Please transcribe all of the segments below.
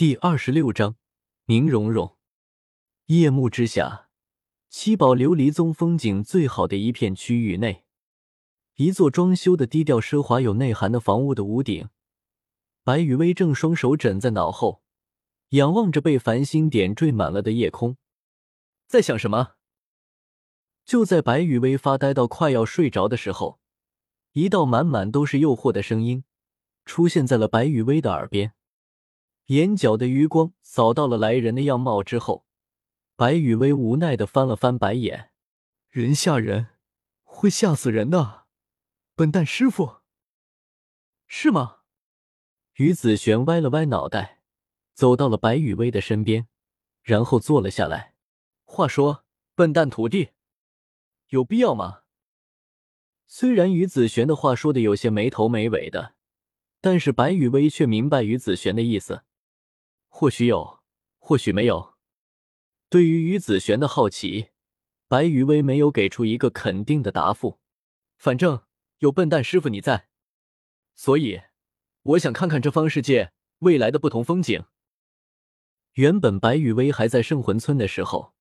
第二十六章，宁荣荣。夜幕之下，七宝琉璃宗风景最好的一片区域内，一座装修的低调奢华、有内涵的房屋的屋顶，白雨薇正双手枕在脑后，仰望着被繁星点缀满了的夜空，在想什么？就在白雨薇发呆到快要睡着的时候，一道满满都是诱惑的声音出现在了白雨薇的耳边。眼角的余光扫到了来人的样貌之后，白雨薇无奈的翻了翻白眼：“人吓人，会吓死人的，笨蛋师傅，是吗？”于子璇歪了歪脑袋，走到了白雨薇的身边，然后坐了下来。话说，笨蛋徒弟，有必要吗？虽然于子璇的话说的有些没头没尾的，但是白雨薇却明白于子璇的意思。或许有，或许没有。对于于子璇的好奇，白羽薇没有给出一个肯定的答复。反正有笨蛋师傅你在，所以我想看看这方世界未来的不同风景。原本白羽薇还在圣魂村的时候，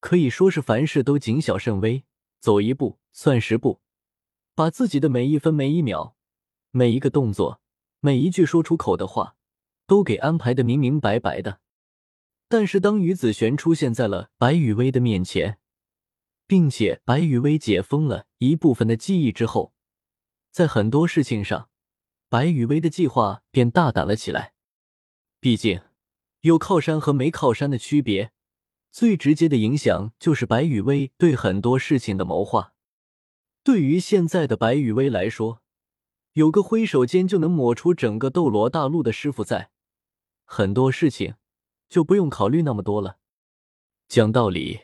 可以说是凡事都谨小慎微，走一步算十步，把自己的每一分每一秒、每一个动作、每一句说出口的话。都给安排的明明白白的，但是当于子璇出现在了白雨薇的面前，并且白雨薇解封了一部分的记忆之后，在很多事情上，白雨薇的计划便大胆了起来。毕竟，有靠山和没靠山的区别，最直接的影响就是白雨薇对很多事情的谋划。对于现在的白雨薇来说，有个挥手间就能抹除整个斗罗大陆的师傅在。很多事情就不用考虑那么多了。讲道理，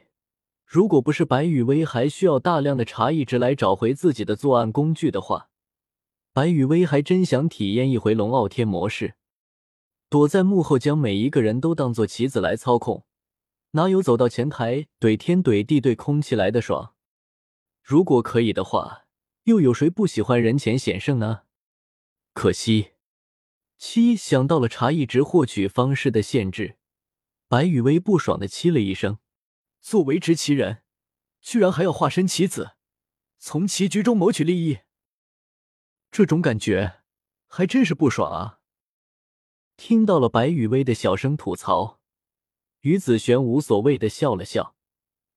如果不是白雨薇还需要大量的茶艺值来找回自己的作案工具的话，白雨薇还真想体验一回龙傲天模式，躲在幕后将每一个人都当做棋子来操控，哪有走到前台怼天怼地怼空气来的爽？如果可以的话，又有谁不喜欢人前显胜呢？可惜。七想到了茶艺值获取方式的限制，白雨薇不爽的七了一声：“作为执棋人，居然还要化身棋子，从棋局中谋取利益，这种感觉还真是不爽啊！”听到了白雨薇的小声吐槽，于子璇无所谓的笑了笑，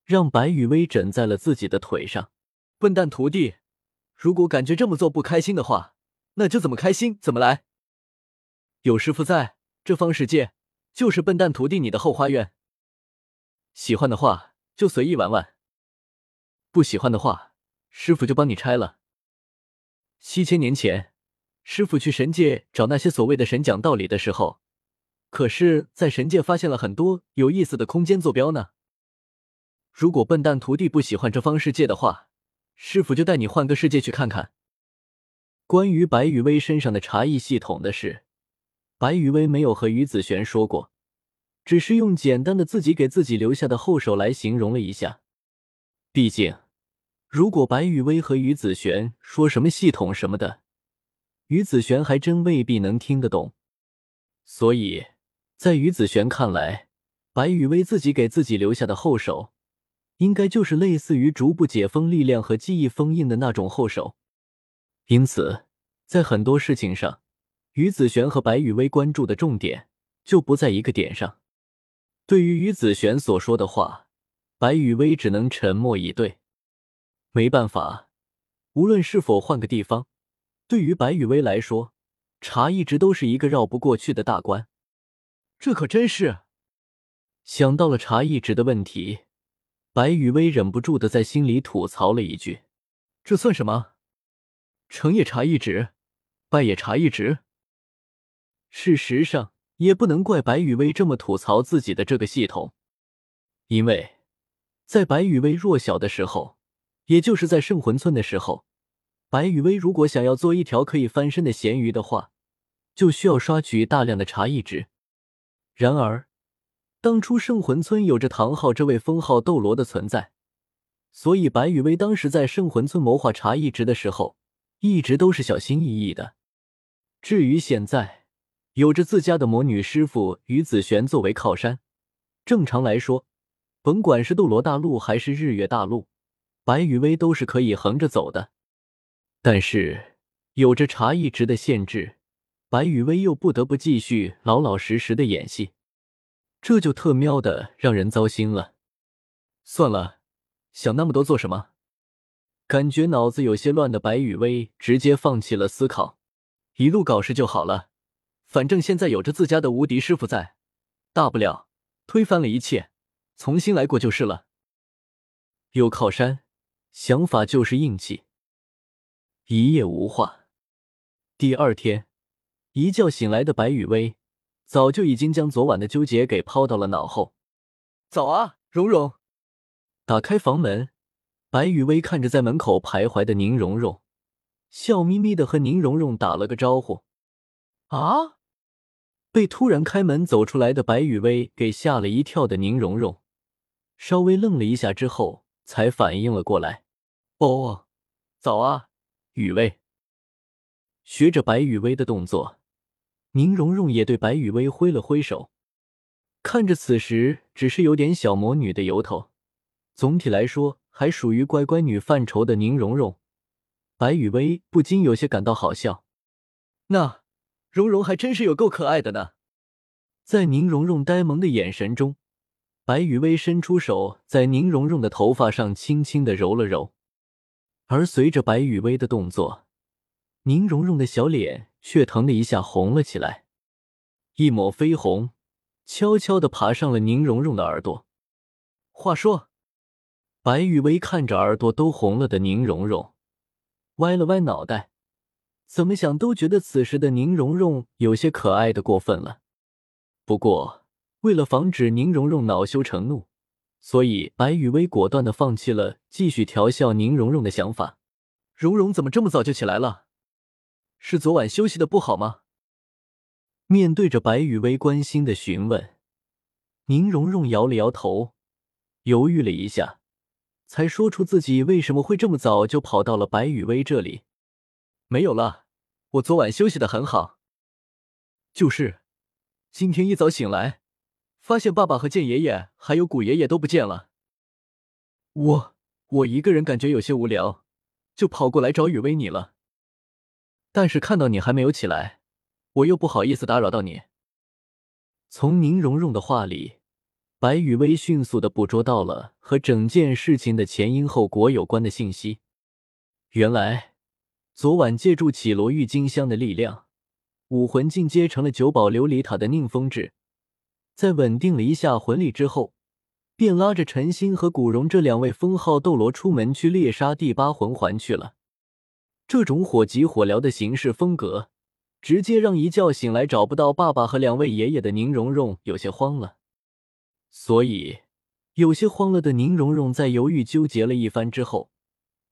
让白雨薇枕在了自己的腿上。笨蛋徒弟，如果感觉这么做不开心的话，那就怎么开心怎么来。有师傅在，这方世界就是笨蛋徒弟你的后花园。喜欢的话就随意玩玩，不喜欢的话，师傅就帮你拆了。七千年前，师傅去神界找那些所谓的神讲道理的时候，可是在神界发现了很多有意思的空间坐标呢。如果笨蛋徒弟不喜欢这方世界的话，师傅就带你换个世界去看看。关于白羽薇身上的茶艺系统的事。白雨薇没有和于子璇说过，只是用简单的自己给自己留下的后手来形容了一下。毕竟，如果白雨薇和于子璇说什么系统什么的，于子璇还真未必能听得懂。所以在于子璇看来，白雨薇自己给自己留下的后手，应该就是类似于逐步解封力量和记忆封印的那种后手。因此，在很多事情上。于子璇和白雨薇关注的重点就不在一个点上。对于于子璇所说的话，白雨薇只能沉默以对。没办法，无论是否换个地方，对于白雨薇来说，茶一直都是一个绕不过去的大关。这可真是想到了茶艺值的问题，白雨薇忍不住的在心里吐槽了一句：“这算什么？成也茶艺值，败也茶艺值。”事实上，也不能怪白雨薇这么吐槽自己的这个系统，因为，在白雨薇弱小的时候，也就是在圣魂村的时候，白雨薇如果想要做一条可以翻身的咸鱼的话，就需要刷取大量的茶艺值。然而，当初圣魂村有着唐昊这位封号斗罗的存在，所以白雨薇当时在圣魂村谋划茶艺值的时候，一直都是小心翼翼的。至于现在，有着自家的魔女师傅于子璇作为靠山，正常来说，甭管是斗罗大陆还是日月大陆，白羽薇都是可以横着走的。但是有着茶艺值的限制，白羽薇又不得不继续老老实实的演戏，这就特喵的让人糟心了。算了，想那么多做什么？感觉脑子有些乱的白羽薇直接放弃了思考，一路搞事就好了。反正现在有着自家的无敌师傅在，大不了推翻了一切，重新来过就是了。有靠山，想法就是硬气。一夜无话。第二天一觉醒来的白雨薇，早就已经将昨晚的纠结给抛到了脑后。早啊，蓉蓉！打开房门，白雨薇看着在门口徘徊的宁荣荣，笑眯眯的和宁荣荣打了个招呼。啊！被突然开门走出来的白雨薇给吓了一跳的宁荣荣，稍微愣了一下之后，才反应了过来。哦，早啊，雨薇。学着白雨薇的动作，宁荣荣也对白雨薇挥了挥手。看着此时只是有点小魔女的由头，总体来说还属于乖乖女范畴的宁荣荣，白雨薇不禁有些感到好笑。那。蓉蓉还真是有够可爱的呢，在宁荣荣呆萌的眼神中，白雨薇伸出手在宁荣荣的头发上轻轻的揉了揉，而随着白雨薇的动作，宁荣荣的小脸却腾的一下红了起来，一抹绯红悄悄的爬上了宁荣荣的耳朵。话说，白雨薇看着耳朵都红了的宁荣荣，歪了歪脑袋。怎么想都觉得此时的宁荣荣有些可爱的过分了。不过为了防止宁荣荣恼羞成怒，所以白雨薇果断的放弃了继续调笑宁荣荣的想法。荣荣怎么这么早就起来了？是昨晚休息的不好吗？面对着白雨薇关心的询问，宁荣荣摇了摇头，犹豫了一下，才说出自己为什么会这么早就跑到了白雨薇这里。没有了，我昨晚休息的很好。就是，今天一早醒来，发现爸爸和剑爷爷还有古爷爷都不见了。我我一个人感觉有些无聊，就跑过来找雨薇你了。但是看到你还没有起来，我又不好意思打扰到你。从宁荣荣的话里，白雨薇迅速的捕捉到了和整件事情的前因后果有关的信息。原来。昨晚借助绮罗郁金香的力量，武魂进阶成了九宝琉璃塔的宁风致，在稳定了一下魂力之后，便拉着陈心和古荣这两位封号斗罗出门去猎杀第八魂环去了。这种火急火燎的行事风格，直接让一觉醒来找不到爸爸和两位爷爷的宁荣荣有些慌了。所以，有些慌了的宁荣荣在犹豫纠结了一番之后。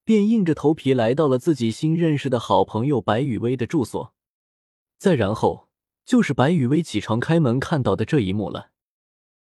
便硬着头皮来到了自己新认识的好朋友白雨薇的住所，再然后就是白雨薇起床开门看到的这一幕了。